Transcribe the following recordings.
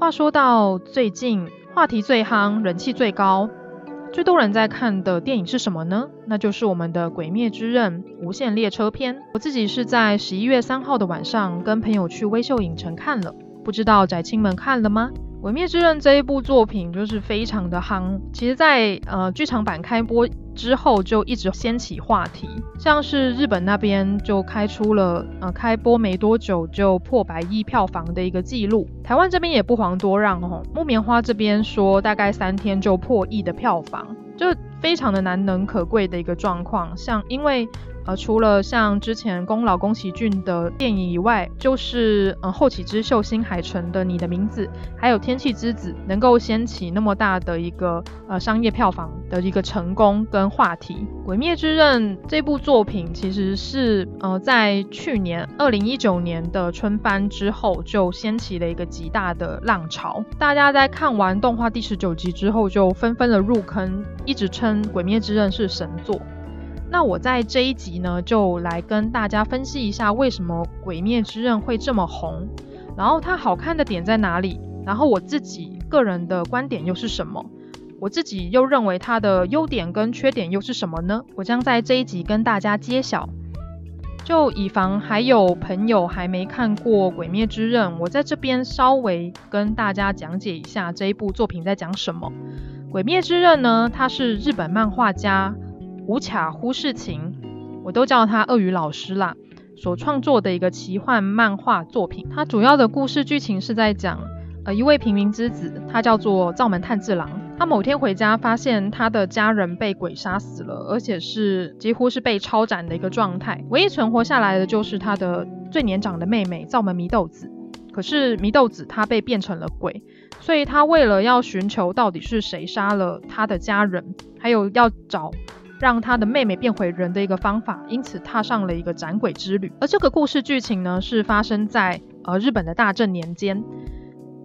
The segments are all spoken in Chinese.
话说到最近，话题最夯，人气最高，最多人在看的电影是什么呢？那就是我们的《鬼灭之刃》无限列车篇。我自己是在十一月三号的晚上跟朋友去微秀影城看了，不知道宅青们看了吗？《鬼灭之刃》这一部作品就是非常的夯，其实在，在呃剧场版开播之后就一直掀起话题，像是日本那边就开出了呃开播没多久就破百亿票房的一个记录，台湾这边也不遑多让哦，木棉花这边说大概三天就破亿的票房，就非常的难能可贵的一个状况，像因为。呃，除了像之前宫老宫崎骏的电影以外，就是呃后起之秀新海诚的《你的名字》，还有《天气之子》，能够掀起那么大的一个呃商业票房的一个成功跟话题。《鬼灭之刃》这部作品其实是呃在去年二零一九年的春番之后就掀起了一个极大的浪潮，大家在看完动画第十九集之后就纷纷的入坑，一直称《鬼灭之刃》是神作。那我在这一集呢，就来跟大家分析一下为什么《鬼灭之刃》会这么红，然后它好看的点在哪里，然后我自己个人的观点又是什么，我自己又认为它的优点跟缺点又是什么呢？我将在这一集跟大家揭晓。就以防还有朋友还没看过《鬼灭之刃》，我在这边稍微跟大家讲解一下这一部作品在讲什么。《鬼灭之刃》呢，它是日本漫画家。无卡忽世晴，我都叫他鳄鱼老师啦。所创作的一个奇幻漫画作品，它主要的故事剧情是在讲，呃，一位平民之子，他叫做灶门炭治郎。他某天回家，发现他的家人被鬼杀死了，而且是几乎是被超斩的一个状态。唯一存活下来的就是他的最年长的妹妹灶门祢豆子。可是祢豆子她被变成了鬼，所以他为了要寻求到底是谁杀了他的家人，还有要找。让他的妹妹变回人的一个方法，因此踏上了一个斩鬼之旅。而这个故事剧情呢，是发生在呃日本的大正年间。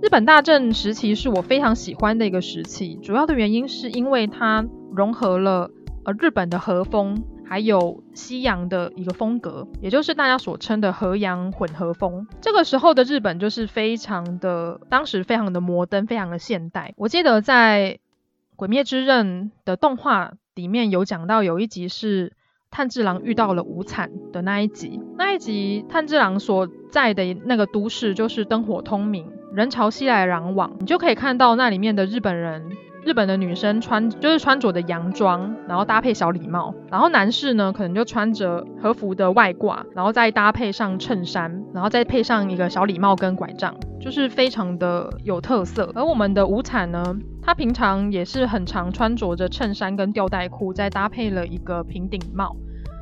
日本大正时期是我非常喜欢的一个时期，主要的原因是因为它融合了呃日本的和风，还有西洋的一个风格，也就是大家所称的和洋混合风。这个时候的日本就是非常的，当时非常的摩登，非常的现代。我记得在《鬼灭之刃》的动画。里面有讲到有一集是炭治郎遇到了无惨的那一集，那一集炭治郎所在的那个都市就是灯火通明，人潮熙来攘往，你就可以看到那里面的日本人，日本的女生穿就是穿着的洋装，然后搭配小礼帽，然后男士呢可能就穿着和服的外挂，然后再搭配上衬衫，然后再配上一个小礼帽跟拐杖，就是非常的有特色。而我们的无惨呢，他平常也是很常穿着着衬衫跟吊带裤，再搭配了一个平顶帽。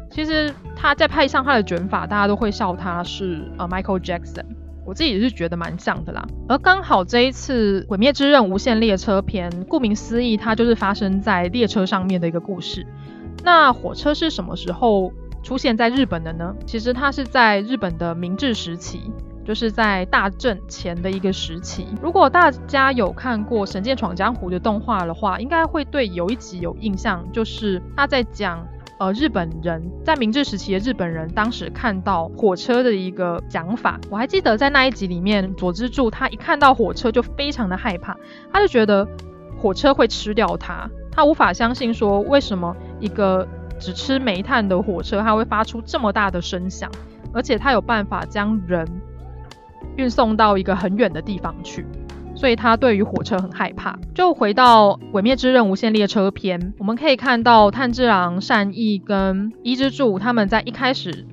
其实他再配上他的卷发，大家都会笑他是呃 Michael Jackson。我自己也是觉得蛮像的啦。而刚好这一次《鬼灭之刃》无限列车篇，顾名思义，它就是发生在列车上面的一个故事。那火车是什么时候出现在日本的呢？其实它是在日本的明治时期。就是在大正前的一个时期。如果大家有看过《神剑闯江湖》的动画的话，应该会对有一集有印象，就是他在讲呃日本人在明治时期的日本人当时看到火车的一个讲法。我还记得在那一集里面，佐之助他一看到火车就非常的害怕，他就觉得火车会吃掉他，他无法相信说为什么一个只吃煤炭的火车，它会发出这么大的声响，而且他有办法将人。运送到一个很远的地方去，所以他对于火车很害怕。就回到《鬼灭之刃无限列车篇》，我们可以看到炭治郎、善逸跟伊之助他们在一开始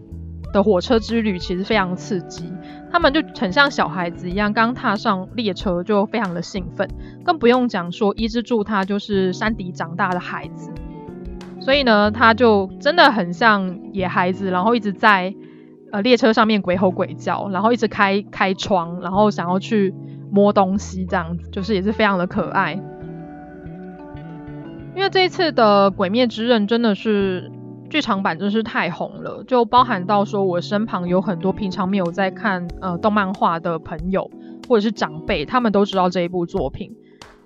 的火车之旅其实非常刺激，他们就很像小孩子一样，刚踏上列车就非常的兴奋，更不用讲说伊之助他就是山底长大的孩子，所以呢，他就真的很像野孩子，然后一直在。呃列车上面鬼吼鬼叫，然后一直开开窗，然后想要去摸东西，这样子就是也是非常的可爱。因为这一次的《鬼灭之刃》真的是剧场版，真是太红了，就包含到说我身旁有很多平常没有在看呃动漫画的朋友或者是长辈，他们都知道这一部作品。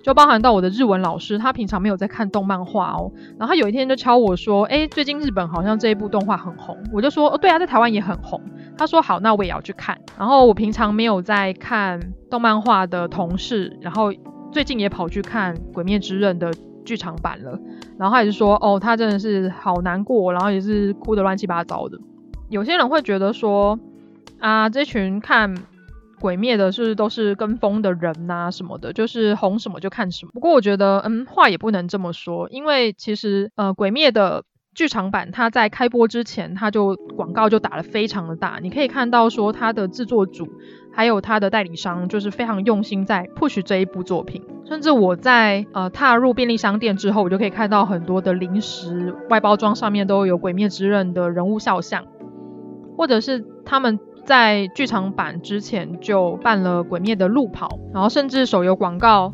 就包含到我的日文老师，他平常没有在看动漫画哦，然后有一天就敲我说，诶，最近日本好像这一部动画很红，我就说，哦，对啊，在台湾也很红。他说好，那我也要去看。然后我平常没有在看动漫画的同事，然后最近也跑去看《鬼灭之刃》的剧场版了，然后他也是说，哦，他真的是好难过，然后也是哭得乱七八糟的。有些人会觉得说，啊，这群看。鬼灭的是都是跟风的人呐、什么的，就是红什么就看什么。不过我觉得，嗯，话也不能这么说，因为其实，呃，鬼灭的剧场版它在开播之前，它就广告就打得非常的大。你可以看到说，它的制作组还有它的代理商，就是非常用心在 push 这一部作品。甚至我在呃踏入便利商店之后，我就可以看到很多的零食外包装上面都有鬼灭之刃的人物肖像，或者是他们。在剧场版之前就办了《鬼灭》的路跑，然后甚至手游广告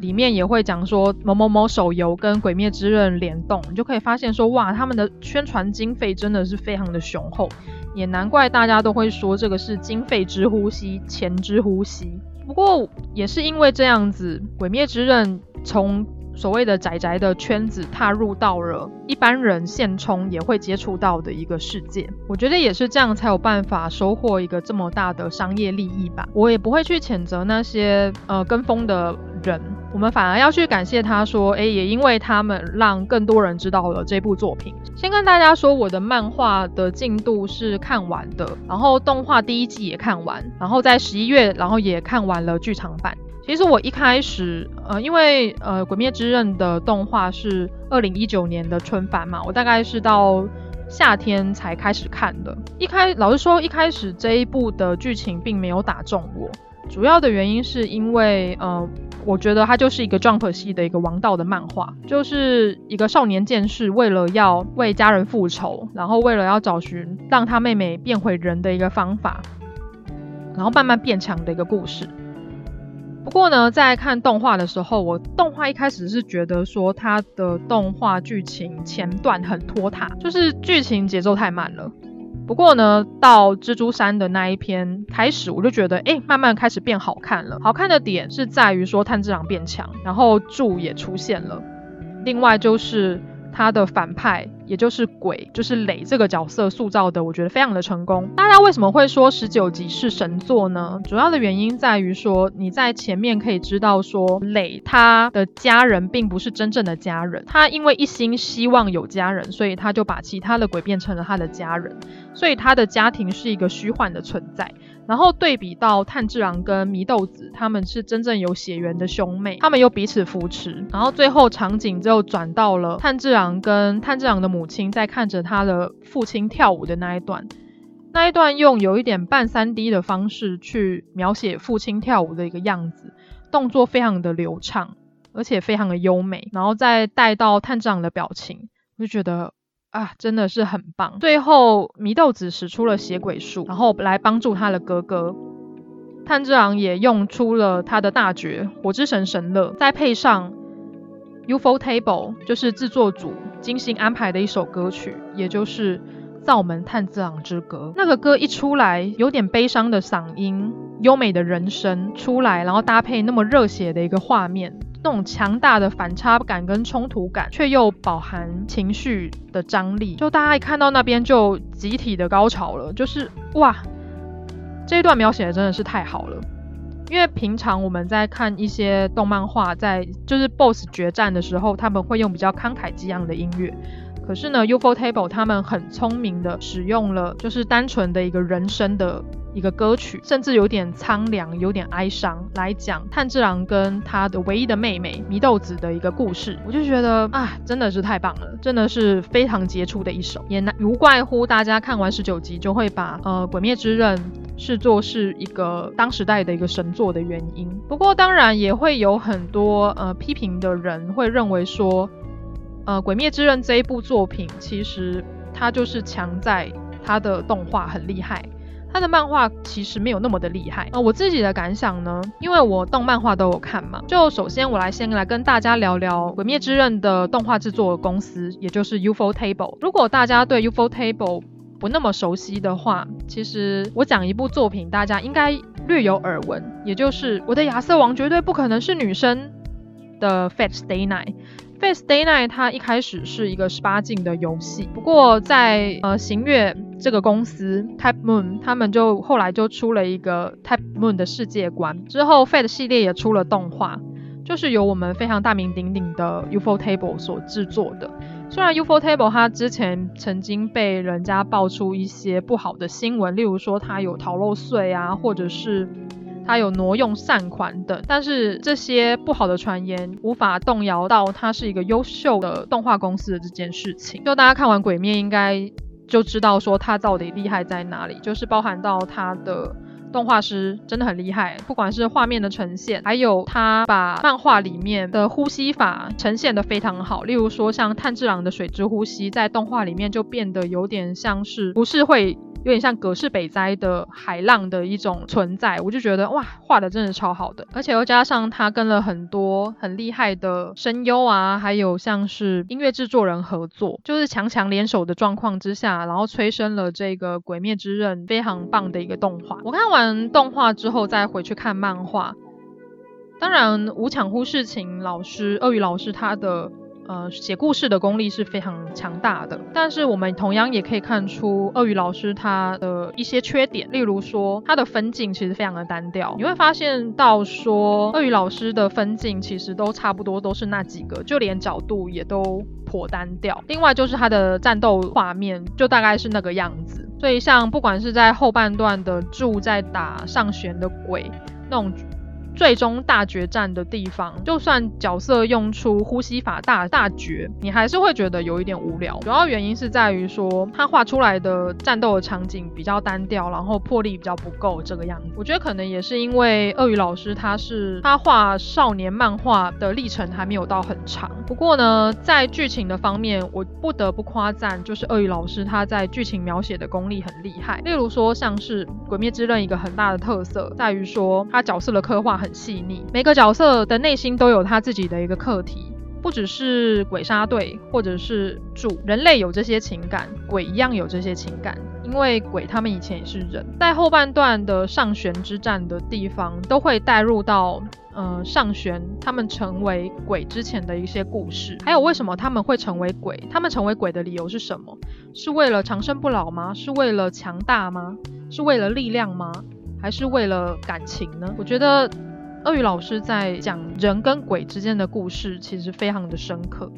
里面也会讲说某某某手游跟《鬼灭之刃》联动，你就可以发现说哇，他们的宣传经费真的是非常的雄厚，也难怪大家都会说这个是经费之呼吸，钱之呼吸。不过也是因为这样子，《鬼灭之刃》从所谓的宅宅的圈子，踏入到了一般人现充也会接触到的一个世界，我觉得也是这样才有办法收获一个这么大的商业利益吧。我也不会去谴责那些呃跟风的人，我们反而要去感谢他说，哎，也因为他们让更多人知道了这部作品。先跟大家说，我的漫画的进度是看完的，然后动画第一季也看完，然后在十一月，然后也看完了剧场版。其实我一开始，呃，因为呃《鬼灭之刃》的动画是二零一九年的春番嘛，我大概是到夏天才开始看的。一开，老实说，一开始这一部的剧情并没有打中我，主要的原因是因为，呃，我觉得它就是一个 Jump 系的一个王道的漫画，就是一个少年剑士为了要为家人复仇，然后为了要找寻让他妹妹变回人的一个方法，然后慢慢变强的一个故事。不过呢，在看动画的时候，我动画一开始是觉得说它的动画剧情前段很拖沓，就是剧情节奏太慢了。不过呢，到蜘蛛山的那一篇开始，我就觉得，哎，慢慢开始变好看了。好看的点是在于说炭治郎变强，然后柱也出现了。另外就是。他的反派，也就是鬼，就是磊这个角色塑造的，我觉得非常的成功。大家为什么会说十九集是神作呢？主要的原因在于说，你在前面可以知道说，磊他的家人并不是真正的家人，他因为一心希望有家人，所以他就把其他的鬼变成了他的家人，所以他的家庭是一个虚幻的存在。然后对比到炭治郎跟祢豆子，他们是真正有血缘的兄妹，他们又彼此扶持。然后最后场景就转到了炭治郎跟炭治郎的母亲在看着他的父亲跳舞的那一段，那一段用有一点半 3D 的方式去描写父亲跳舞的一个样子，动作非常的流畅，而且非常的优美。然后再带到炭治郎的表情，我就觉得。啊，真的是很棒！最后，祢豆子使出了血鬼术，然后来帮助他的哥哥。炭治郎也用出了他的大绝火之神神乐，再配上 ufotable，就是制作组精心安排的一首歌曲，也就是《灶门炭治郎之歌》。那个歌一出来，有点悲伤的嗓音，优美的人声出来，然后搭配那么热血的一个画面。那种强大的反差感跟冲突感，却又饱含情绪的张力，就大家一看到那边就集体的高潮了，就是哇，这一段描写的真的是太好了。因为平常我们在看一些动漫画，在就是 BOSS 决战的时候，他们会用比较慷慨激昂的音乐，可是呢，ufotable 他们很聪明的使用了，就是单纯的一个人声的。一个歌曲，甚至有点苍凉，有点哀伤，来讲炭治郎跟他的唯一的妹妹祢豆子的一个故事，我就觉得啊，真的是太棒了，真的是非常杰出的一首，也难无怪乎大家看完十九集就会把呃《鬼灭之刃》视作是一个当时代的一个神作的原因。不过当然也会有很多呃批评的人会认为说，呃《鬼灭之刃》这一部作品其实它就是强在。它的动画很厉害，他的漫画其实没有那么的厉害。呃，我自己的感想呢，因为我动漫画都有看嘛，就首先我来先来跟大家聊聊《鬼灭之刃》的动画制作公司，也就是 ufotable。如果大家对 ufotable 不那么熟悉的话，其实我讲一部作品，大家应该略有耳闻，也就是我的亚瑟王绝对不可能是女生的 Fat Stay Night。Fate Stay Night 它一开始是一个十八禁的游戏，不过在呃行月这个公司 Type Moon，他们就后来就出了一个 Type Moon 的世界观，之后 Fate 系列也出了动画，就是由我们非常大名鼎鼎的 ufotable 所制作的。虽然 ufotable 它之前曾经被人家爆出一些不好的新闻，例如说它有逃漏税啊，或者是他有挪用善款等，但是这些不好的传言无法动摇到他是一个优秀的动画公司的这件事情。就大家看完鬼灭应该就知道说他到底厉害在哪里，就是包含到他的。动画师真的很厉害，不管是画面的呈现，还有他把漫画里面的呼吸法呈现的非常好。例如说，像炭治郎的水之呼吸，在动画里面就变得有点像是不是会。有点像葛饰北斋的海浪的一种存在，我就觉得哇，画的真的超好的，而且又加上他跟了很多很厉害的声优啊，还有像是音乐制作人合作，就是强强联手的状况之下，然后催生了这个《鬼灭之刃》非常棒的一个动画。我看完嗯动画之后再回去看漫画，当然无抢乎世情老师、鳄鱼老师他的。呃，写故事的功力是非常强大的，但是我们同样也可以看出鳄鱼老师他的一些缺点，例如说他的分镜其实非常的单调，你会发现到说鳄鱼老师的分镜其实都差不多都是那几个，就连角度也都颇单调。另外就是他的战斗画面就大概是那个样子，所以像不管是在后半段的柱在打上弦的鬼那种。最终大决战的地方，就算角色用出呼吸法大大绝，你还是会觉得有一点无聊。主要原因是在于说，他画出来的战斗的场景比较单调，然后魄力比较不够这个样子。我觉得可能也是因为鳄鱼老师他是他画少年漫画的历程还没有到很长。不过呢，在剧情的方面，我不得不夸赞，就是鳄鱼老师他在剧情描写的功力很厉害。例如说，像是《鬼灭之刃》一个很大的特色在于说，他角色的刻画很细腻，每个角色的内心都有他自己的一个课题，不只是鬼杀队或者是主，人类有这些情感，鬼一样有这些情感，因为鬼他们以前也是人。在后半段的上弦之战的地方，都会带入到呃上弦他们成为鬼之前的一些故事，还有为什么他们会成为鬼，他们成为鬼的理由是什么？是为了长生不老吗？是为了强大吗？是为了力量吗？还是为了感情呢？我觉得鳄鱼老师在讲人跟鬼之间的故事，其实非常的深刻，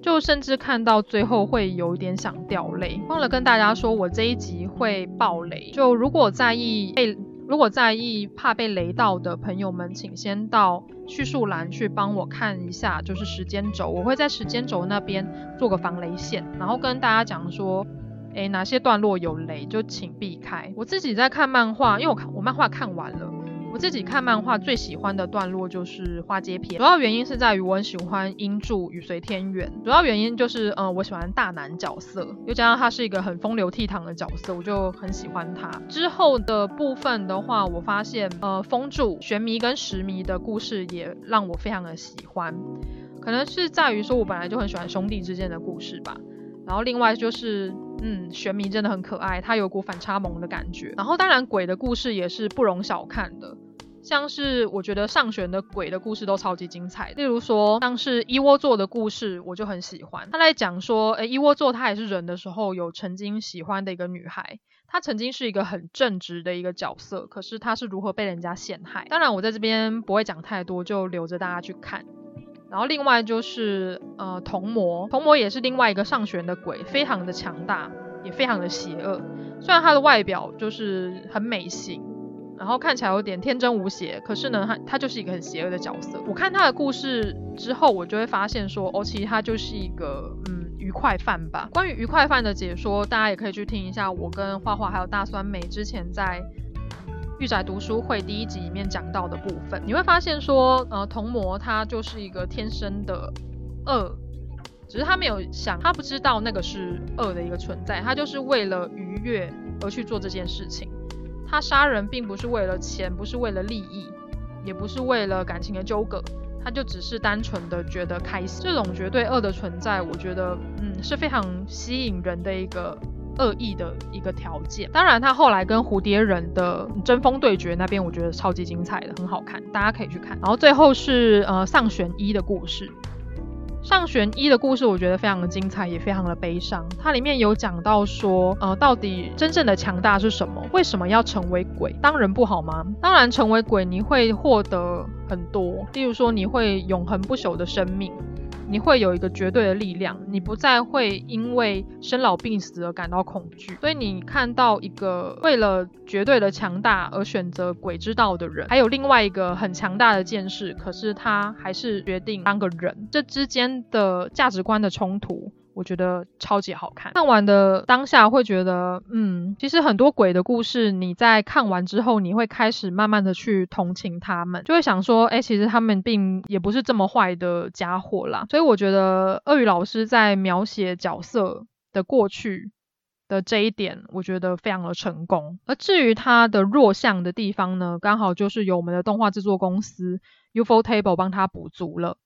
就甚至看到最后会有一点想掉泪。忘了跟大家说，我这一集会爆雷，就如果在意被如果在意怕被雷到的朋友们，请先到叙述栏去帮我看一下，就是时间轴，我会在时间轴那边做个防雷线，然后跟大家讲说。诶，哪些段落有雷就请避开。我自己在看漫画，因为我看我漫画看完了，我自己看漫画最喜欢的段落就是花街篇。主要原因是在于我很喜欢音柱与随天元。主要原因就是，嗯，我喜欢大男角色，又加上他是一个很风流倜傥的角色，我就很喜欢他。之后的部分的话，我发现，呃，风柱、玄弥跟石弥的故事也让我非常的喜欢，可能是在于说我本来就很喜欢兄弟之间的故事吧。然后另外就是，嗯，玄弥真的很可爱，他有股反差萌的感觉。然后当然鬼的故事也是不容小看的，像是我觉得上弦的鬼的故事都超级精彩。例如说像是一窝座的故事，我就很喜欢。他在讲说，诶，一窝座他还是人的时候，有曾经喜欢的一个女孩，她曾经是一个很正直的一个角色，可是她是如何被人家陷害。当然我在这边不会讲太多，就留着大家去看。然后另外就是呃童魔，童魔也是另外一个上弦的鬼，非常的强大，也非常的邪恶。虽然他的外表就是很美型，然后看起来有点天真无邪，可是呢，他他就是一个很邪恶的角色。我看他的故事之后，我就会发现说，哦，其实他就是一个嗯愉快犯吧。关于愉快犯的解说，大家也可以去听一下我跟画画还有大酸梅之前在。御宅读书会第一集里面讲到的部分，你会发现说，呃，童魔他就是一个天生的恶，只是他没有想，他不知道那个是恶的一个存在，他就是为了愉悦而去做这件事情。他杀人并不是为了钱，不是为了利益，也不是为了感情的纠葛，他就只是单纯的觉得开心。这种绝对恶的存在，我觉得，嗯，是非常吸引人的一个恶意的一个条件。当然，他后来跟蝴蝶人的针锋对决那边，我觉得超级精彩的，很好看，大家可以去看。然后最后是呃上弦一的故事。上弦一的故事，我觉得非常的精彩，也非常的悲伤。它里面有讲到说，呃，到底真正的强大是什么？为什么要成为鬼？当人不好吗？当然，成为鬼你会获得很多，例如说你会永恒不朽的生命。你会有一个绝对的力量，你不再会因为生老病死而感到恐惧。所以你看到一个为了绝对的强大而选择鬼之道的人，还有另外一个很强大的剑士，可是他还是决定当个人，这之间的价值观的冲突。我觉得超级好看，看完的当下会觉得，嗯，其实很多鬼的故事，你在看完之后，你会开始慢慢的去同情他们，就会想说，哎，其实他们并也不是这么坏的家伙啦。所以我觉得鳄鱼老师在描写角色的过去的这一点，我觉得非常的成功。而至于他的弱项的地方呢，刚好就是由我们的动画制作公司 ufotable 帮他补足了。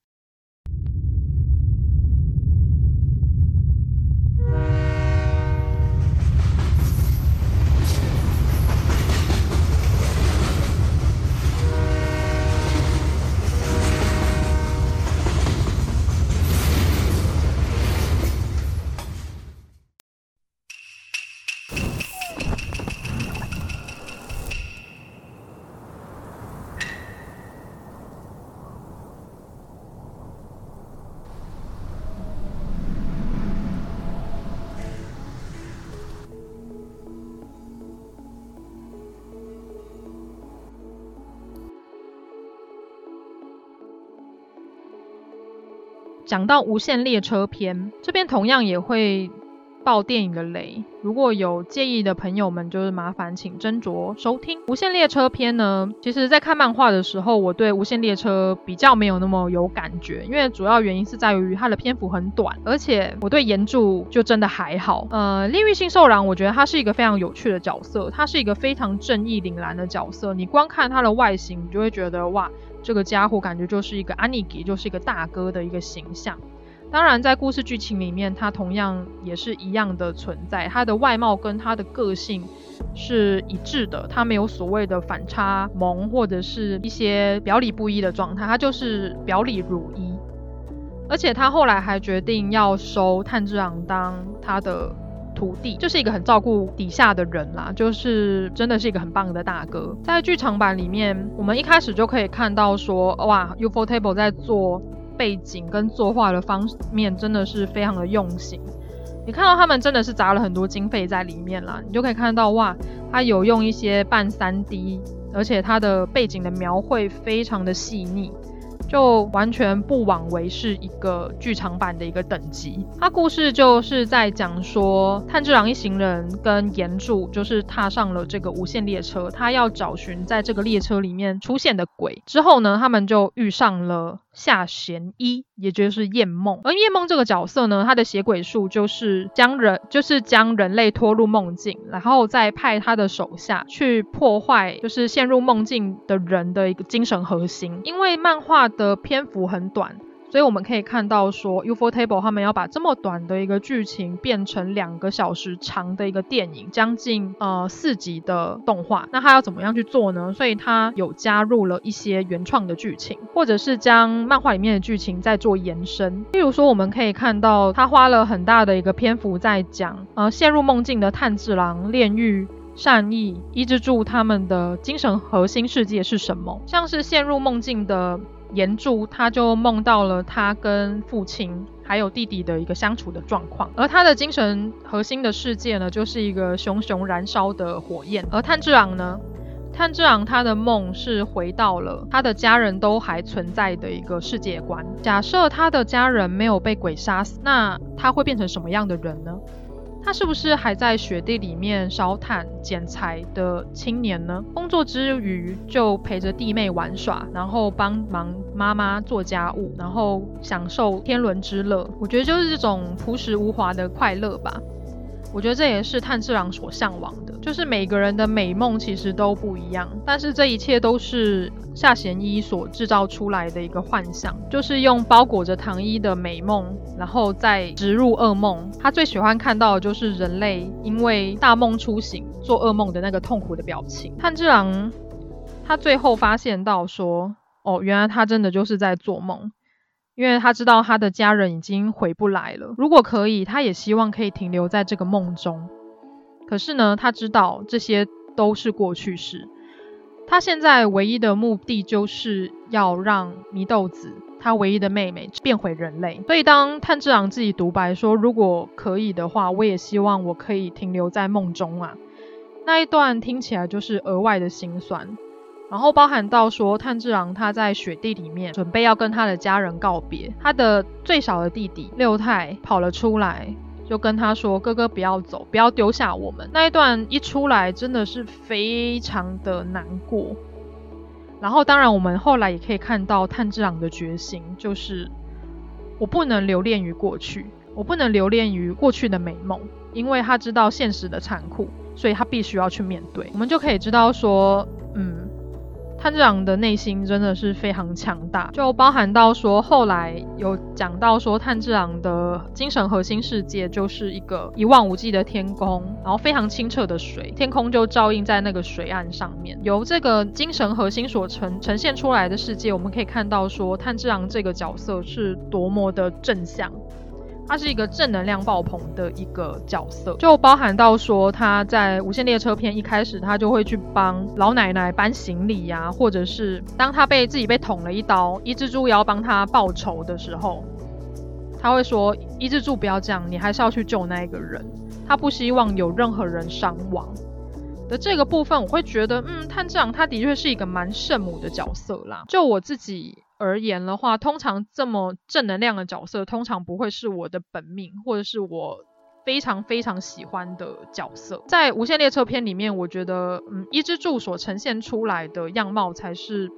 讲到无限列车篇，这边同样也会爆电影的雷。如果有介意的朋友们，就是麻烦请斟酌收听。无限列车篇呢，其实在看漫画的时候，我对无限列车比较没有那么有感觉，因为主要原因是在于它的篇幅很短，而且我对炎柱就真的还好。呃，炼狱性兽狼，我觉得他是一个非常有趣的角色，他是一个非常正义凛然的角色。你光看他的外形，你就会觉得哇。这个家伙感觉就是一个阿尼基，就是一个大哥的一个形象。当然，在故事剧情里面，他同样也是一样的存在。他的外貌跟他的个性是一致的，他没有所谓的反差萌或者是一些表里不一的状态，他就是表里如一。而且他后来还决定要收炭治郎当他的。徒弟就是一个很照顾底下的人啦，就是真的是一个很棒的大哥。在剧场版里面，我们一开始就可以看到说，哇，ufotable 在做背景跟作画的方面真的是非常的用心。你看到他们真的是砸了很多经费在里面啦，你就可以看到哇，他有用一些半三 D，而且他的背景的描绘非常的细腻。就完全不枉为是一个剧场版的一个等级。它故事就是在讲说，炭治郎一行人跟岩柱就是踏上了这个无限列车，他要找寻在这个列车里面出现的鬼。之后呢，他们就遇上了。下弦一，也就是夜梦。而夜梦这个角色呢，他的邪鬼术就是将人，就是将人类拖入梦境，然后再派他的手下去破坏，就是陷入梦境的人的一个精神核心。因为漫画的篇幅很短。所以我们可以看到说，ufotable 他们要把这么短的一个剧情变成两个小时长的一个电影，将近呃四集的动画。那他要怎么样去做呢？所以他有加入了一些原创的剧情，或者是将漫画里面的剧情再做延伸。例如说，我们可以看到他花了很大的一个篇幅在讲，呃，陷入梦境的炭治郎、炼狱、善意、伊之助他们的精神核心世界是什么？像是陷入梦境的。炎柱他就梦到了他跟父亲还有弟弟的一个相处的状况，而他的精神核心的世界呢，就是一个熊熊燃烧的火焰。而炭治郎呢，炭治郎他的梦是回到了他的家人都还存在的一个世界观。假设他的家人没有被鬼杀死，那他会变成什么样的人呢？他是不是还在雪地里面烧炭捡柴的青年呢？工作之余就陪着弟妹玩耍，然后帮忙妈妈做家务，然后享受天伦之乐。我觉得就是这种朴实无华的快乐吧。我觉得这也是炭治郎所向往的，就是每个人的美梦其实都不一样，但是这一切都是夏贤一所制造出来的一个幻想，就是用包裹着糖衣的美梦，然后再植入噩梦。他最喜欢看到的就是人类因为大梦初醒做噩梦的那个痛苦的表情。炭治郎他最后发现到说，哦，原来他真的就是在做梦。因为他知道他的家人已经回不来了，如果可以，他也希望可以停留在这个梦中。可是呢，他知道这些都是过去式。他现在唯一的目的就是要让祢豆子，他唯一的妹妹变回人类。所以当炭治郎自己独白说：“如果可以的话，我也希望我可以停留在梦中啊。”那一段听起来就是额外的心酸。然后包含到说，炭治郎他在雪地里面准备要跟他的家人告别，他的最小的弟弟六太跑了出来，就跟他说：“哥哥不要走，不要丢下我们。”那一段一出来，真的是非常的难过。然后当然我们后来也可以看到炭治郎的决心，就是我不能留恋于过去，我不能留恋于过去的美梦，因为他知道现实的残酷，所以他必须要去面对。我们就可以知道说，炭治郎的内心真的是非常强大，就包含到说后来有讲到说炭治郎的精神核心世界就是一个一望无际的天空，然后非常清澈的水，天空就照映在那个水岸上面。由这个精神核心所呈呈现出来的世界，我们可以看到说炭治郎这个角色是多么的正向。他是一个正能量爆棚的一个角色，就包含到说他在无限列车篇一开始，他就会去帮老奶奶搬行李呀、或者是当他被自己被捅了一刀，伊之助要帮他报仇的时候，他会说：“伊之助不要这样，你还是要去救那一个人。”他不希望有任何人伤亡的这个部分，我会觉得，嗯，炭治郎他的确是一个蛮圣母的角色啦。就我自己。而言的话，通常这么正能量的角色，通常不会是我的本命，或者是我非常非常喜欢的角色。在无限列车篇里面，我觉得，嗯，伊之助所呈现出来的样貌才是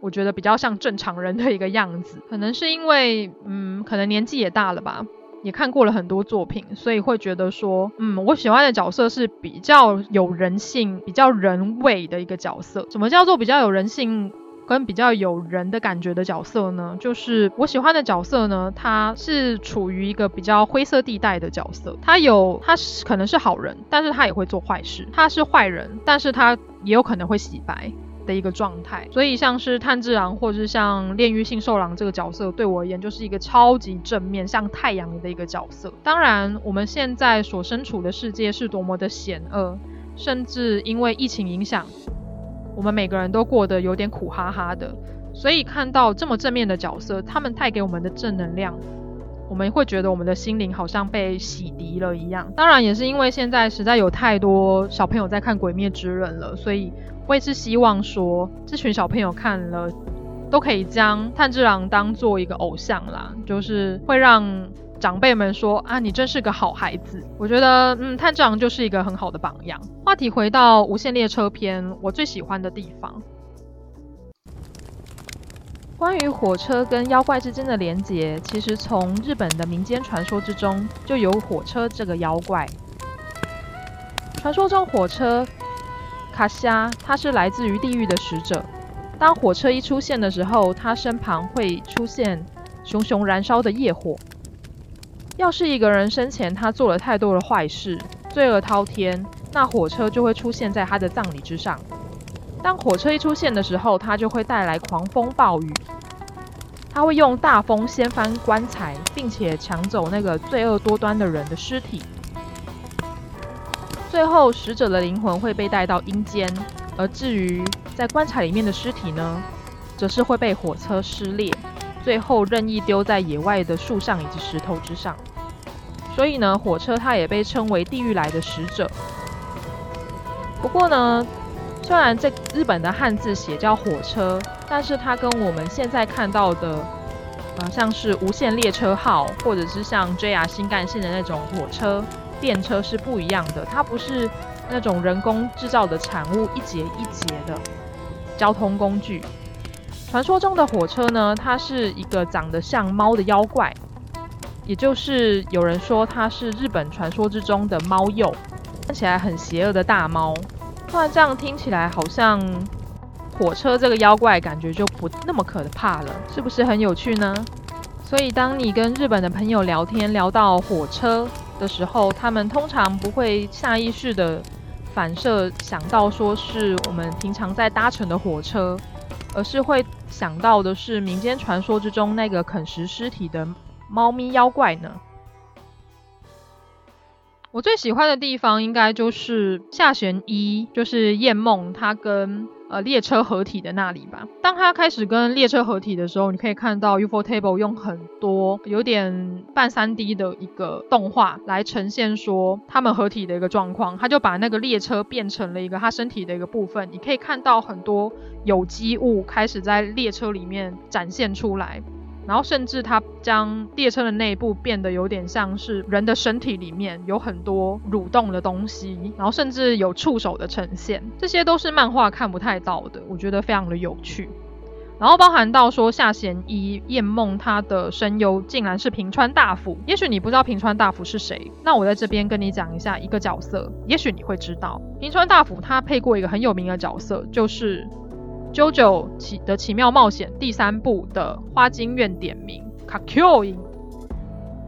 我觉得比较像正常人的一个样子。可能是因为，嗯，可能年纪也大了吧，也看过了很多作品，所以会觉得说，嗯，我喜欢的角色是比较有人性、比较人味的一个角色。什么叫做比较有人性？跟比较有人的感觉的角色呢，就是我喜欢的角色呢，他是处于一个比较灰色地带的角色。他有，他可能是好人，但是他也会做坏事。他是坏人，但是他也有可能会洗白的一个状态。所以像是炭治郎，或者是像炼狱杏寿郎这个角色，对我而言就是一个超级正面，像太阳的一个角色。当然，我们现在所身处的世界是多么的险恶，甚至因为疫情影响。我们每个人都过得有点苦哈哈的，所以看到这么正面的角色，他们带给我们的正能量，我们会觉得我们的心灵好像被洗涤了一样。当然，也是因为现在实在有太多小朋友在看《鬼灭之刃》了，所以我也是希望说，这群小朋友看了都可以将炭治郎当做一个偶像啦，就是会让。长辈们说啊，你真是个好孩子。我觉得，嗯，探长就是一个很好的榜样。话题回到无限列车篇，我最喜欢的地方，关于火车跟妖怪之间的连结，其实从日本的民间传说之中就有火车这个妖怪。传说中火车卡夏，它是来自于地狱的使者。当火车一出现的时候，它身旁会出现熊熊燃烧的业火。要是一个人生前他做了太多的坏事，罪恶滔天，那火车就会出现在他的葬礼之上。当火车一出现的时候，它就会带来狂风暴雨，它会用大风掀翻棺材，并且抢走那个罪恶多端的人的尸体。最后，死者的灵魂会被带到阴间，而至于在棺材里面的尸体呢，则是会被火车撕裂。最后任意丢在野外的树上以及石头之上，所以呢，火车它也被称为地狱来的使者。不过呢，虽然这日本的汉字写叫火车，但是它跟我们现在看到的，呃，像是无限列车号或者是像 JR 新干线的那种火车，电车是不一样的，它不是那种人工制造的产物，一节一节的交通工具。传说中的火车呢，它是一个长得像猫的妖怪，也就是有人说它是日本传说之中的猫鼬，看起来很邪恶的大猫。突然这样听起来好像火车这个妖怪感觉就不那么可怕了，是不是很有趣呢？所以当你跟日本的朋友聊天聊到火车的时候，他们通常不会下意识的反射想到说是我们平常在搭乘的火车，而是会想到的是民间传说之中那个啃食尸体的猫咪妖怪呢。我最喜欢的地方应该就是下弦一，就是魇梦他跟呃列车合体的那里吧。当他开始跟列车合体的时候，你可以看到 ufotable 用很多有点半 3D 的一个动画来呈现说他们合体的一个状况。他就把那个列车变成了一个他身体的一个部分，你可以看到很多有机物开始在列车里面展现出来。然后甚至他将列车的内部变得有点像是人的身体里面有很多蠕动的东西，然后甚至有触手的呈现，这些都是漫画看不太到的，我觉得非常的有趣。然后包含到说下弦一燕梦他的声优竟然是平川大辅，也许你不知道平川大辅是谁，那我在这边跟你讲一下一个角色，也许你会知道平川大辅他配过一个很有名的角色，就是。《JoJo 奇的奇妙冒险》第三部的花京院点名卡 Q 音，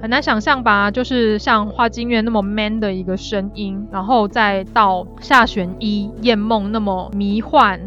很难想象吧？就是像花京院那么 man 的一个声音，然后再到下弦一魇梦那么迷幻、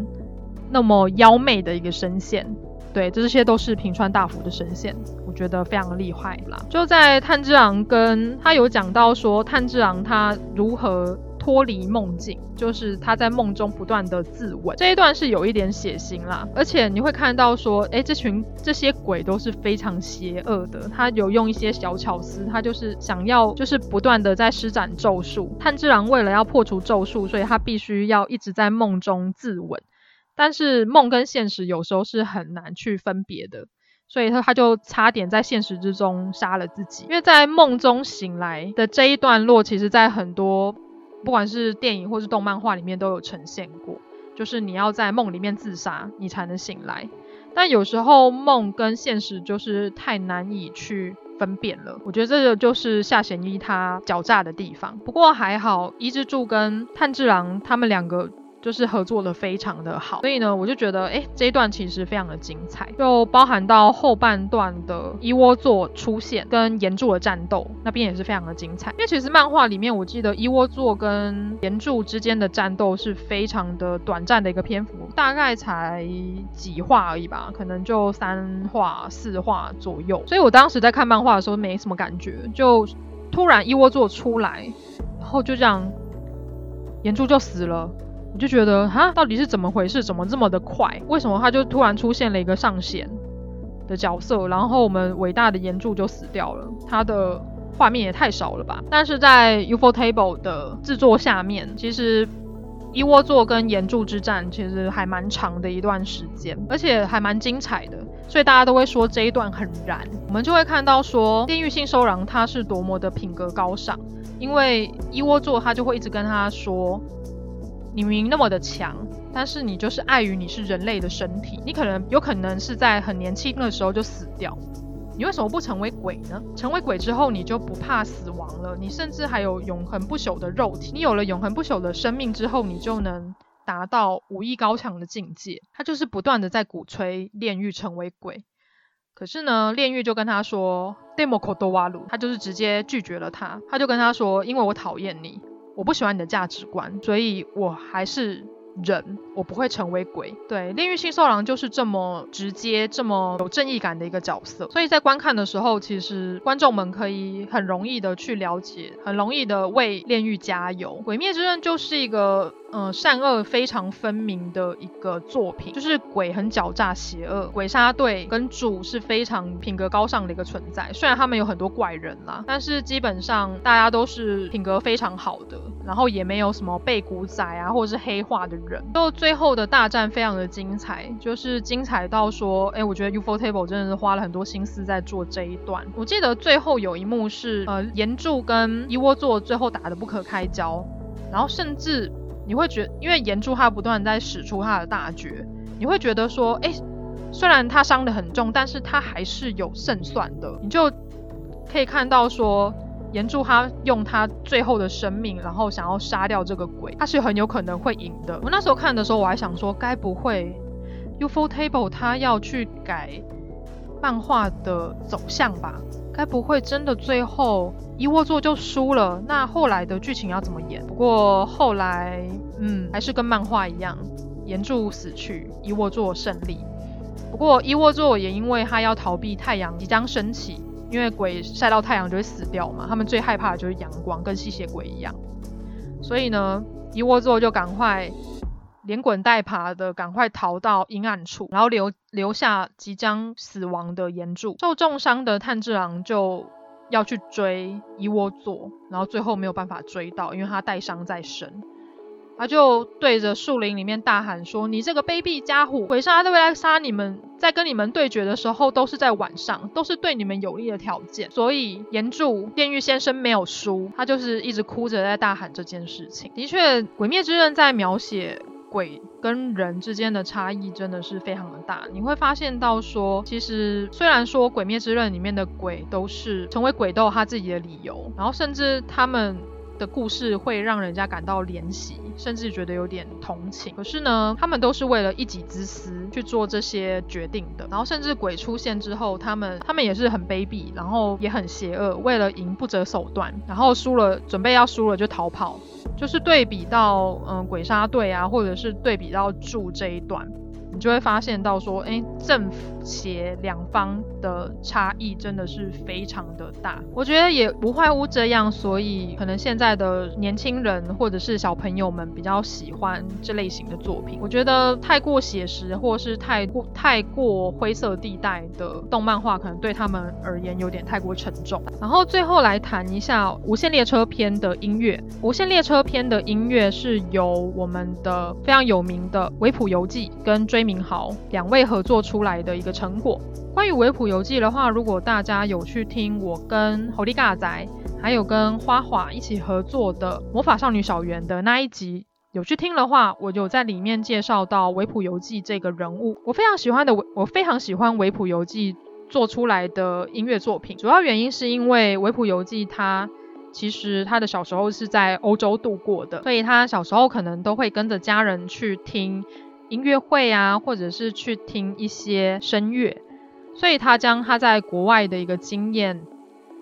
那么妖媚的一个声线，对，这些都是平川大辅的声线，我觉得非常厉害啦。就在炭治郎跟他有讲到说，炭治郎他如何。脱离梦境，就是他在梦中不断的自刎，这一段是有一点血腥啦，而且你会看到说，哎，这群这些鬼都是非常邪恶的，他有用一些小巧思，他就是想要就是不断的在施展咒术。炭治郎为了要破除咒术，所以他必须要一直在梦中自刎，但是梦跟现实有时候是很难去分别的，所以他他就差点在现实之中杀了自己，因为在梦中醒来的这一段落，其实在很多。不管是电影或是动漫画里面都有呈现过，就是你要在梦里面自杀，你才能醒来。但有时候梦跟现实就是太难以去分辨了。我觉得这个就是下弦一他狡诈的地方。不过还好，伊之助跟炭治郎他们两个。就是合作的非常的好，所以呢，我就觉得，哎，这一段其实非常的精彩，就包含到后半段的一窝座出现跟炎柱的战斗，那边也是非常的精彩。因为其实漫画里面，我记得一窝座跟炎柱之间的战斗是非常的短暂的一个篇幅，大概才几话而已吧，可能就三话四话左右。所以我当时在看漫画的时候没什么感觉，就突然一窝座出来，然后就这样，岩柱就死了。我就觉得哈，到底是怎么回事？怎么这么的快？为什么他就突然出现了一个上弦的角色，然后我们伟大的炎柱就死掉了？他的画面也太少了吧？但是在 ufotable 的制作下面，其实一窝座跟炎柱之战其实还蛮长的一段时间，而且还蛮精彩的，所以大家都会说这一段很燃。我们就会看到说，炼狱杏寿郎他是多么的品格高尚，因为一窝座他就会一直跟他说。你明明那么的强，但是你就是碍于你是人类的身体，你可能有可能是在很年轻的时候就死掉。你为什么不成为鬼呢？成为鬼之后，你就不怕死亡了，你甚至还有永恒不朽的肉体。你有了永恒不朽的生命之后，你就能达到武艺高强的境界。他就是不断的在鼓吹炼狱成为鬼。可是呢，炼狱就跟他说，demo kotowaru，他就是直接拒绝了他。他就跟他说，因为我讨厌你。我不喜欢你的价值观，所以我还是人，我不会成为鬼。对，炼狱杏寿郎就是这么直接、这么有正义感的一个角色，所以在观看的时候，其实观众们可以很容易的去了解，很容易的为炼狱加油。鬼灭之刃就是一个。嗯，善恶非常分明的一个作品，就是鬼很狡诈邪恶，鬼杀队跟主是非常品格高尚的一个存在。虽然他们有很多怪人啦，但是基本上大家都是品格非常好的。然后也没有什么背骨仔啊，或者是黑化的人。就最后的大战非常的精彩，就是精彩到说，哎，我觉得 ufotable 真的是花了很多心思在做这一段。我记得最后有一幕是，呃，岩柱跟猗窝座最后打得不可开交，然后甚至你会觉得，因为岩柱他不断在使出他的大绝，你会觉得说，哎，虽然他伤得很重，但是他还是有胜算的。你就可以看到说。岩柱他用他最后的生命，然后想要杀掉这个鬼，他是很有可能会赢的。我那时候看的时候，我还想说，该不会 ufotable 他要去改漫画的走向吧？该不会真的最后一窝座就输了？那后来的剧情要怎么演？不过后来，嗯，还是跟漫画一样，岩柱死去，一窝座胜利。不过一窝座也因为他要逃避太阳即将升起。因为鬼晒到太阳就会死掉嘛，他们最害怕的就是阳光，跟吸血鬼一样。所以呢，猗窝座就赶快连滚带爬的赶快逃到阴暗处，然后留留下即将死亡的岩柱。受重伤的炭治郎就要去追猗窝座，然后最后没有办法追到，因为他带伤在身。他就对着树林里面大喊说：“你这个卑鄙家伙，鬼杀队会来杀你们，在跟你们对决的时候都是在晚上，都是对你们有利的条件。所以岩柱电狱先生没有输，他就是一直哭着在大喊这件事情。的确，《鬼灭之刃》在描写鬼跟人之间的差异真的是非常的大。你会发现到说，其实虽然说《鬼灭之刃》里面的鬼都是成为鬼都有他自己的理由，然后甚至他们。的故事会让人家感到怜惜，甚至觉得有点同情。可是呢，他们都是为了一己之私去做这些决定的。然后，甚至鬼出现之后，他们他们也是很卑鄙，然后也很邪恶，为了赢不择手段。然后输了，准备要输了就逃跑。就是对比到嗯鬼杀队啊，或者是对比到住这一段。你就会发现到说，哎，正邪两方的差异真的是非常的大。我觉得也无外乎这样，所以可能现在的年轻人或者是小朋友们比较喜欢这类型的作品。我觉得太过写实或是太过太过灰色地带的动漫画，可能对他们而言有点太过沉重。然后最后来谈一下《无限列车篇》的音乐，《无限列车篇》的音乐是由我们的非常有名的维普游记跟追。明豪两位合作出来的一个成果。关于维普游记的话，如果大家有去听我跟侯利嘎仔还有跟花花一起合作的《魔法少女小圆》的那一集，有去听的话，我有在里面介绍到维普游记这个人物。我非常喜欢的，我非常喜欢维普游记做出来的音乐作品。主要原因是因为维普游记他其实他的小时候是在欧洲度过的，所以他小时候可能都会跟着家人去听。音乐会啊，或者是去听一些声乐，所以他将他在国外的一个经验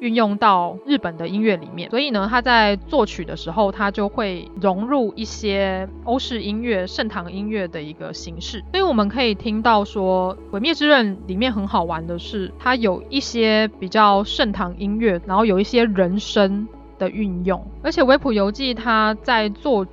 运用到日本的音乐里面。所以呢，他在作曲的时候，他就会融入一些欧式音乐、盛唐音乐的一个形式。所以我们可以听到说，《鬼灭之刃》里面很好玩的是，它有一些比较盛唐音乐，然后有一些人声的运用。而且维普游记他在作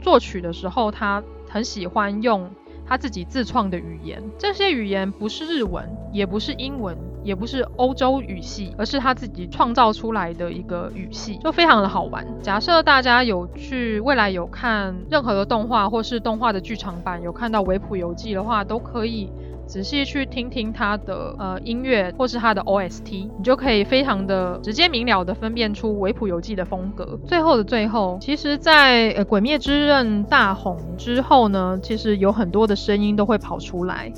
作曲的时候，他很喜欢用他自己自创的语言，这些语言不是日文，也不是英文，也不是欧洲语系，而是他自己创造出来的一个语系，就非常的好玩。假设大家有去未来有看任何的动画或是动画的剧场版，有看到维普游记的话，都可以。仔细去听听他的呃音乐，或是他的 OST，你就可以非常的直接明了的分辨出维普游记的风格。最后的最后，其实在呃《鬼灭之刃》大红之后呢，其实有很多的声音都会跑出来，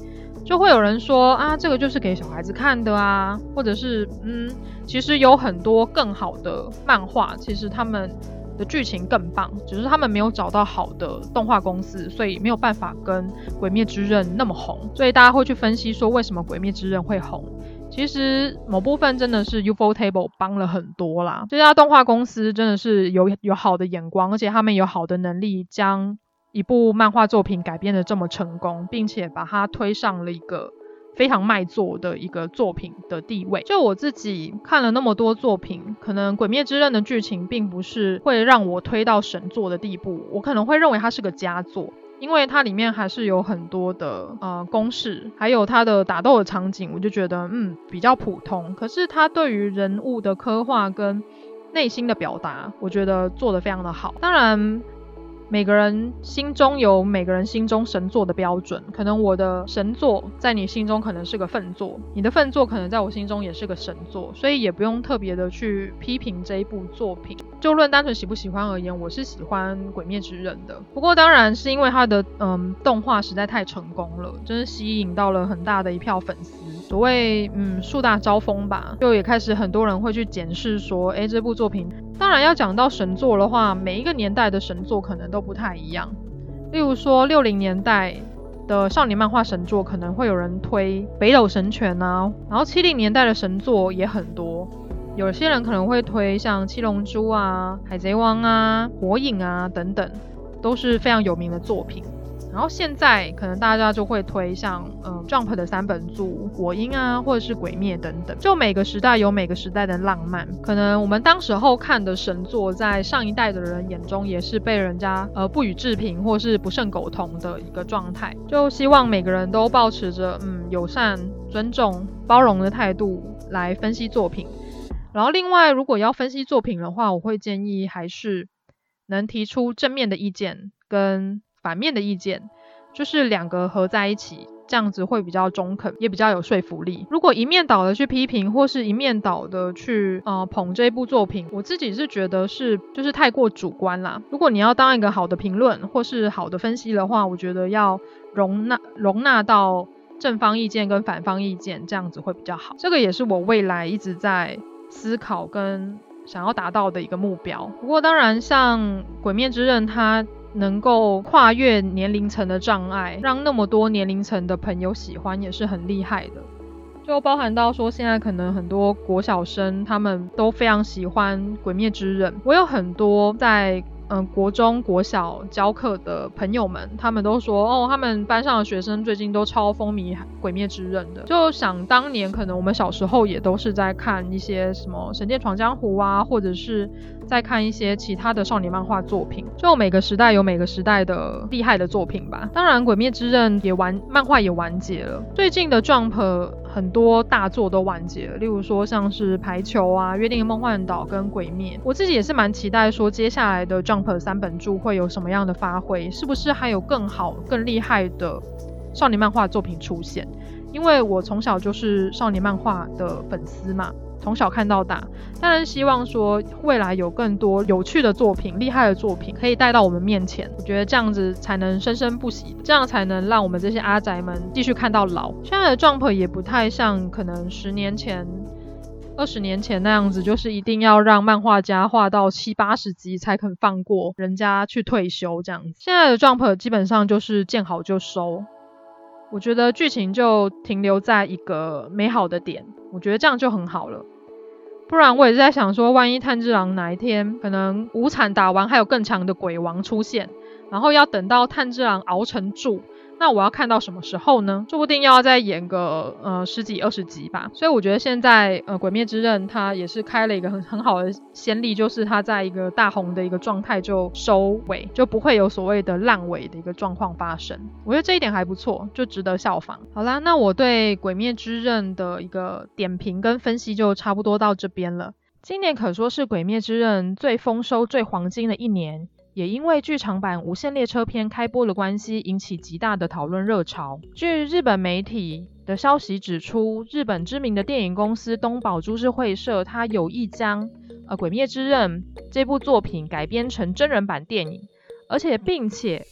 就会有人说啊，这个就是给小孩子看的啊，或者是嗯，其实有很多更好的漫画，其实他们。的剧情更棒，只是他们没有找到好的动画公司，所以没有办法跟《鬼灭之刃》那么红。所以大家会去分析说，为什么《鬼灭之刃》会红？其实某部分真的是 ufotable 帮了很多啦。这家动画公司真的是有有好的眼光，而且他们有好的能力，将一部漫画作品改编的这么成功，并且把它推上了一个。非常卖座的一个作品的地位。就我自己看了那么多作品，可能《鬼灭之刃》的剧情并不是会让我推到神作的地步，我可能会认为它是个佳作，因为它里面还是有很多的呃公式，还有它的打斗的场景，我就觉得嗯比较普通。可是它对于人物的刻画跟内心的表达，我觉得做得非常的好。当然。每个人心中有每个人心中神作的标准，可能我的神作在你心中可能是个粪作，你的粪作可能在我心中也是个神作，所以也不用特别的去批评这一部作品。就论单纯喜不喜欢而言，我是喜欢《鬼灭之刃》的。不过当然是因为它的嗯动画实在太成功了，真是吸引到了很大的一票粉丝。所谓嗯树大招风吧，就也开始很多人会去检视说，诶，这部作品，当然要讲到神作的话，每一个年代的神作可能都不太一样。例如说六零年代的少年漫画神作，可能会有人推《北斗神拳》啊，然后七零年代的神作也很多，有些人可能会推像《七龙珠》啊、《海贼王》啊、《火影》啊等等，都是非常有名的作品。然后现在可能大家就会推像嗯 Jump 的三本著《火影》啊，或者是《鬼灭》等等。就每个时代有每个时代的浪漫，可能我们当时候看的神作，在上一代的人眼中也是被人家呃不予置评或是不胜苟同的一个状态。就希望每个人都保持着嗯友善、尊重、包容的态度来分析作品。然后另外，如果要分析作品的话，我会建议还是能提出正面的意见跟。反面的意见，就是两个合在一起，这样子会比较中肯，也比较有说服力。如果一面倒的去批评，或是一面倒的去呃捧这部作品，我自己是觉得是就是太过主观啦。如果你要当一个好的评论或是好的分析的话，我觉得要容纳容纳到正方意见跟反方意见，这样子会比较好。这个也是我未来一直在思考跟想要达到的一个目标。不过当然，像《鬼灭之刃》它。能够跨越年龄层的障碍，让那么多年龄层的朋友喜欢，也是很厉害的。就包含到说，现在可能很多国小生他们都非常喜欢《鬼灭之刃》。我有很多在。嗯，国中、国小教课的朋友们，他们都说，哦，他们班上的学生最近都超风靡《鬼灭之刃》的。就想当年，可能我们小时候也都是在看一些什么《神剑闯江湖》啊，或者是再看一些其他的少年漫画作品。就每个时代有每个时代的厉害的作品吧。当然，《鬼灭之刃》也完，漫画也完结了。最近的 Jump。很多大作都完结了，例如说像是排球啊、约定的梦幻岛跟鬼灭，我自己也是蛮期待说接下来的 Jump 三本柱会有什么样的发挥，是不是还有更好、更厉害的少年漫画作品出现？因为我从小就是少年漫画的粉丝嘛。从小看到大，当然希望说未来有更多有趣的作品、厉害的作品可以带到我们面前。我觉得这样子才能生生不息，这样才能让我们这些阿宅们继续看到老。现在的 Jump 也不太像可能十年前、二十年前那样子，就是一定要让漫画家画到七八十集才肯放过人家去退休这样子。现在的 Jump 基本上就是见好就收，我觉得剧情就停留在一个美好的点。我觉得这样就很好了，不然我也是在想说，万一炭治郎哪一天可能五惨打完，还有更强的鬼王出现，然后要等到炭治郎熬成柱。那我要看到什么时候呢？说不定要再演个呃十几二十集吧。所以我觉得现在呃《鬼灭之刃》它也是开了一个很很好的先例，就是它在一个大红的一个状态就收尾，就不会有所谓的烂尾的一个状况发生。我觉得这一点还不错，就值得效仿。好啦，那我对《鬼灭之刃》的一个点评跟分析就差不多到这边了。今年可说是《鬼灭之刃》最丰收、最黄金的一年。也因为剧场版《无限列车篇》开播的关系，引起极大的讨论热潮。据日本媒体的消息指出，日本知名的电影公司东宝株式会社，它有意将呃《鬼灭之刃》这部作品改编成真人版电影，而且并且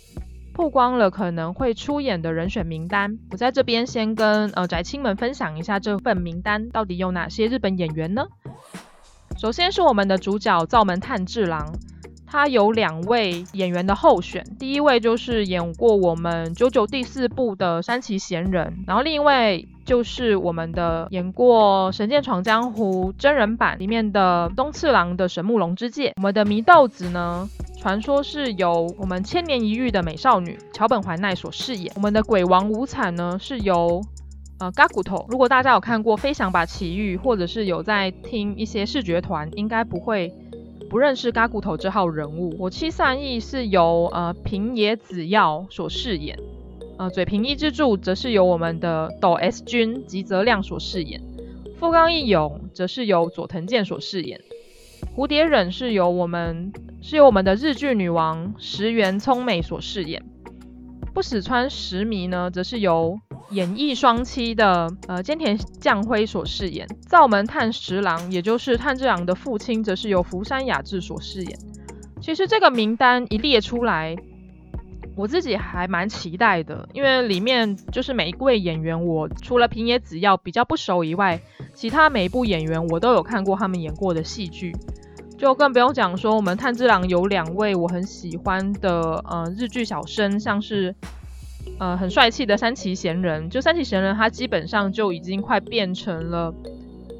曝光了可能会出演的人选名单。我在这边先跟呃宅青们分享一下这份名单到底有哪些日本演员呢？首先是我们的主角灶门炭治郎。他有两位演员的候选，第一位就是演过我们《九九》第四部的山崎贤人，然后另一位就是我们的演过《神剑闯江湖》真人版里面的东次郎的神木隆之介。我们的祢豆子呢，传说是由我们千年一遇的美少女桥本环奈所饰演。我们的鬼王无惨呢，是由呃嘎骨头。如果大家有看过《飞翔吧奇遇》，或者是有在听一些视觉团，应该不会。不认识嘎骨头这号人物，我妻善逸是由呃平野紫耀所饰演，呃嘴平一之助则是由我们的抖 S 君吉泽亮所饰演，富冈义勇则是由佐藤健所饰演。蝴蝶忍是由我们是由我们的日剧女王石原聪美所饰演，不死川实弥呢，则是由演艺双栖的呃菅田将晖所饰演。灶门炭十郎，也就是炭治郎的父亲，则是由福山雅治所饰演。其实这个名单一列出来，我自己还蛮期待的，因为里面就是每一位演员，我除了平野紫耀比较不熟以外，其他每一部演员我都有看过他们演过的戏剧。就更不用讲说，我们炭治郎有两位我很喜欢的呃日剧小生，像是呃很帅气的三崎贤人，就三崎贤人他基本上就已经快变成了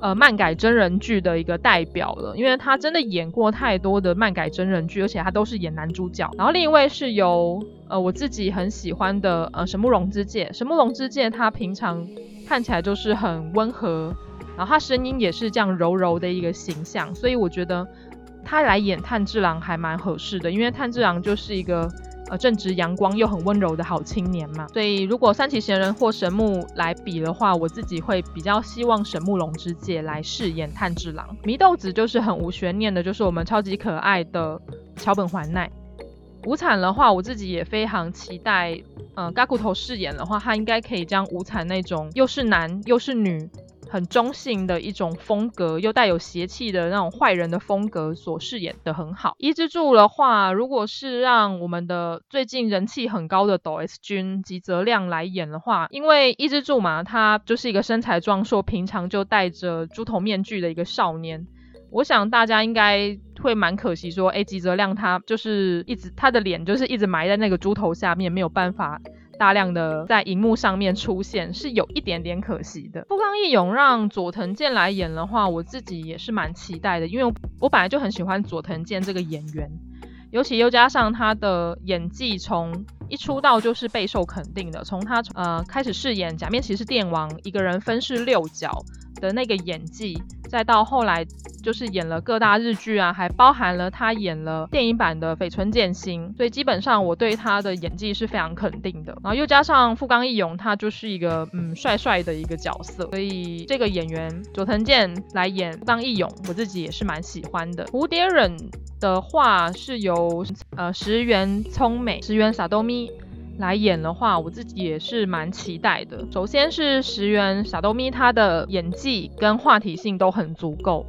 呃漫改真人剧的一个代表了，因为他真的演过太多的漫改真人剧，而且他都是演男主角。然后另一位是由呃我自己很喜欢的呃神木隆之介，神木隆之介他平常看起来就是很温和，然后他声音也是这样柔柔的一个形象，所以我觉得。他来演炭治郎还蛮合适的，因为炭治郎就是一个呃正直阳光又很温柔的好青年嘛。所以如果三崎贤人或神木来比的话，我自己会比较希望神木隆之介来饰演炭治郎。祢豆子就是很无悬念的，就是我们超级可爱的桥本环奈。无惨的话，我自己也非常期待，呃，嘎骨头饰演的话，他应该可以将无惨那种又是男又是女。很中性的一种风格，又带有邪气的那种坏人的风格，所饰演的很好。伊之助的话，如果是让我们的最近人气很高的抖 S 君吉泽亮来演的话，因为伊之助嘛，他就是一个身材壮硕、平常就戴着猪头面具的一个少年。我想大家应该会蛮可惜说，哎，吉泽亮他就是一直他的脸就是一直埋在那个猪头下面，没有办法。大量的在荧幕上面出现是有一点点可惜的。富冈义勇让佐藤健来演的话，我自己也是蛮期待的，因为我本来就很喜欢佐藤健这个演员，尤其又加上他的演技从一出道就是备受肯定的，从他呃开始饰演假面骑士电王一个人分饰六角的那个演技。再到后来，就是演了各大日剧啊，还包含了他演了电影版的绯村剑心，所以基本上我对他的演技是非常肯定的。然后又加上富冈义勇，他就是一个嗯帅帅的一个角色，所以这个演员佐藤健来演富冈义勇，我自己也是蛮喜欢的。蝴蝶忍的话是由呃石原聪美、石原さとみ。 来演的话，我自己也是蛮期待的。首先是石原さとみ，他的演技跟话题性都很足够，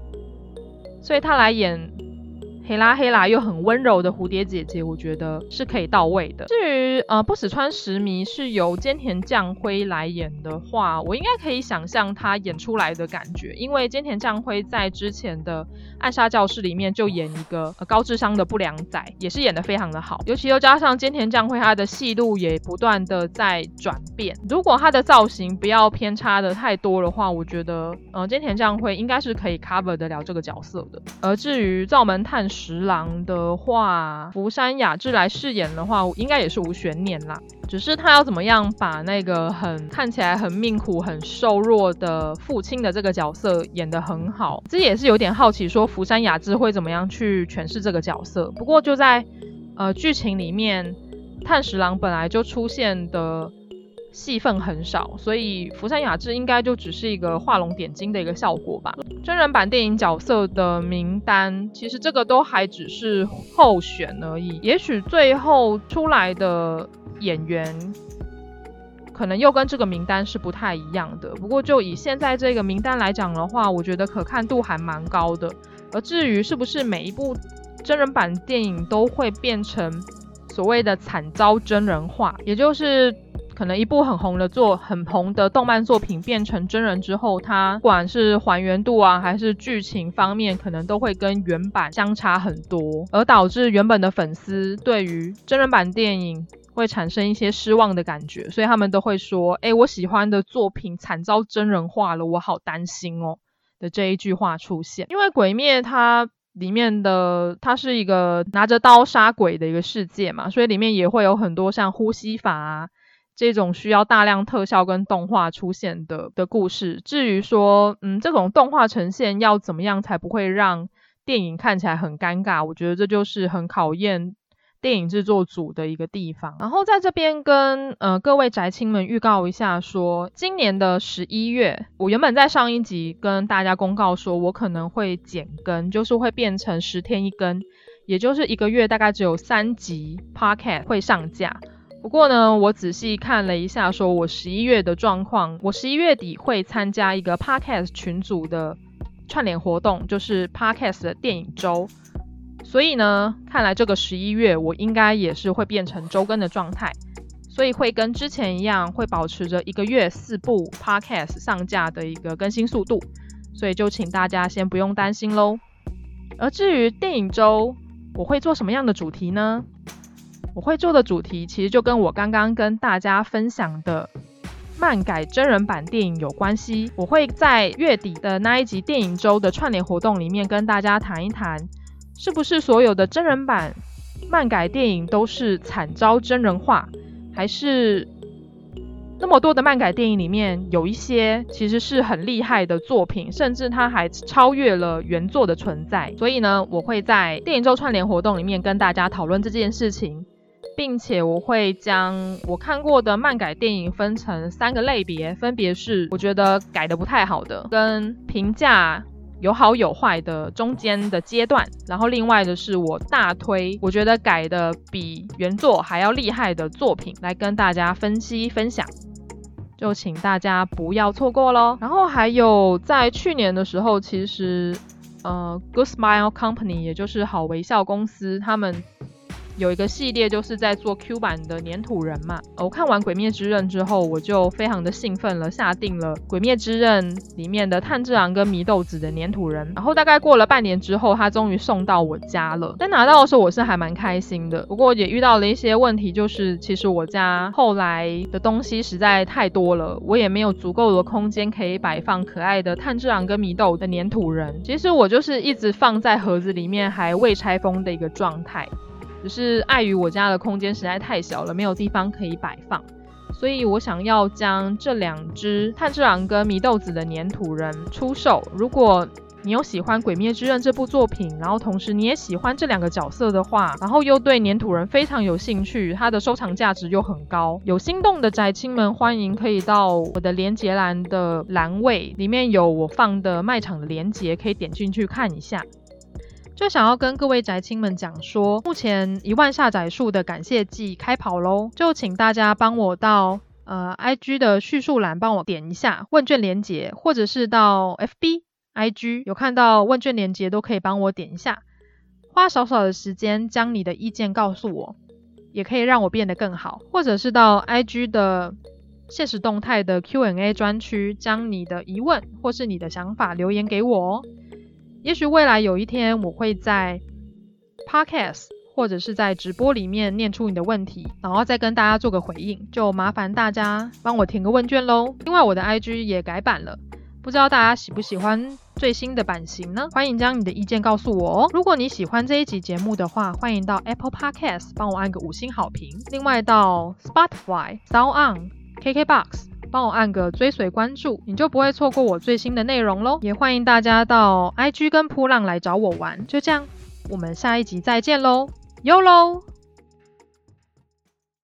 所以他来演 黑拉黑拉又很温柔的蝴蝶姐姐，我觉得是可以到位的。至于呃不死川实弥是由菅田将晖来演的话，我应该可以想象他演出来的感觉，因为菅田将晖在之前的。暗杀教室里面就演一个高智商的不良仔，也是演得非常的好。尤其又加上菅田将晖，他的戏路也不断的在转变。如果他的造型不要偏差的太多的话，我觉得，呃，菅田将晖应该是可以 cover 得了这个角色的。而至于灶门炭十郎的话，福山雅治来饰演的话，应该也是无悬念啦。只是他要怎么样把那个很看起来很命苦、很瘦弱的父亲的这个角色演得很好，这也是有点好奇，说福山雅治会怎么样去诠释这个角色。不过就在呃剧情里面，炭十郎本来就出现的戏份很少，所以福山雅治应该就只是一个画龙点睛的一个效果吧。真人版电影角色的名单，其实这个都还只是候选而已，也许最后出来的。演员可能又跟这个名单是不太一样的，不过就以现在这个名单来讲的话，我觉得可看度还蛮高的。而至于是不是每一部真人版电影都会变成所谓的惨遭真人化，也就是可能一部很红的作、很红的动漫作品变成真人之后，它不管是还原度啊，还是剧情方面，可能都会跟原版相差很多，而导致原本的粉丝对于真人版电影。会产生一些失望的感觉，所以他们都会说：“哎，我喜欢的作品惨遭真人化了，我好担心哦。”的这一句话出现。因为《鬼灭》它里面的它是一个拿着刀杀鬼的一个世界嘛，所以里面也会有很多像呼吸法啊这种需要大量特效跟动画出现的的故事。至于说，嗯，这种动画呈现要怎么样才不会让电影看起来很尴尬？我觉得这就是很考验。电影制作组的一个地方。然后在这边跟呃各位宅青们预告一下说，说今年的十一月，我原本在上一集跟大家公告说，我可能会减更，就是会变成十天一更，也就是一个月大概只有三集 Podcast 会上架。不过呢，我仔细看了一下，说我十一月的状况，我十一月底会参加一个 Podcast 群组的串联活动，就是 Podcast 的电影周。所以呢，看来这个十一月我应该也是会变成周更的状态，所以会跟之前一样，会保持着一个月四部 podcast 上架的一个更新速度，所以就请大家先不用担心喽。而至于电影周，我会做什么样的主题呢？我会做的主题其实就跟我刚刚跟大家分享的漫改真人版电影有关系。我会在月底的那一集电影周的串联活动里面跟大家谈一谈。是不是所有的真人版漫改电影都是惨遭真人化，还是那么多的漫改电影里面有一些其实是很厉害的作品，甚至它还超越了原作的存在？所以呢，我会在电影周串联活动里面跟大家讨论这件事情，并且我会将我看过的漫改电影分成三个类别，分别是我觉得改得不太好的，跟评价。有好有坏的中间的阶段，然后另外的是我大推，我觉得改的比原作还要厉害的作品来跟大家分析分享，就请大家不要错过喽。然后还有在去年的时候，其实呃，Good Smile Company 也就是好微笑公司他们。有一个系列就是在做 Q 版的黏土人嘛，我看完《鬼灭之刃》之后，我就非常的兴奋了，下定了《鬼灭之刃》里面的炭治郎跟祢豆子的黏土人。然后大概过了半年之后，他终于送到我家了。在拿到的时候，我是还蛮开心的。不过也遇到了一些问题，就是其实我家后来的东西实在太多了，我也没有足够的空间可以摆放可爱的炭治郎跟祢豆的黏土人。其实我就是一直放在盒子里面，还未拆封的一个状态。只是碍于我家的空间实在太小了，没有地方可以摆放，所以我想要将这两只炭治郎跟祢豆子的粘土人出售。如果你有喜欢《鬼灭之刃》这部作品，然后同时你也喜欢这两个角色的话，然后又对粘土人非常有兴趣，它的收藏价值又很高，有心动的宅青们欢迎可以到我的连接栏的栏位里面有我放的卖场的连接，可以点进去看一下。就想要跟各位宅青们讲说，目前一万下载数的感谢祭开跑喽！就请大家帮我到呃 IG 的叙述栏帮我点一下问卷连接，或者是到 FB、IG 有看到问卷连接都可以帮我点一下，花少少的时间将你的意见告诉我，也可以让我变得更好。或者是到 IG 的现实动态的 Q&A 专区，将你的疑问或是你的想法留言给我哦。也许未来有一天，我会在 Podcast 或者是在直播里面念出你的问题，然后再跟大家做个回应。就麻烦大家帮我填个问卷喽。另外，我的 IG 也改版了，不知道大家喜不喜欢最新的版型呢？欢迎将你的意见告诉我哦。如果你喜欢这一集节目的话，欢迎到 Apple Podcast 帮我按个五星好评。另外到 Spotify、SoundOn、KKBox。帮我按个追随关注，你就不会错过我最新的内容喽。也欢迎大家到 IG 跟扑浪来找我玩。就这样，我们下一集再见喽，YOLO。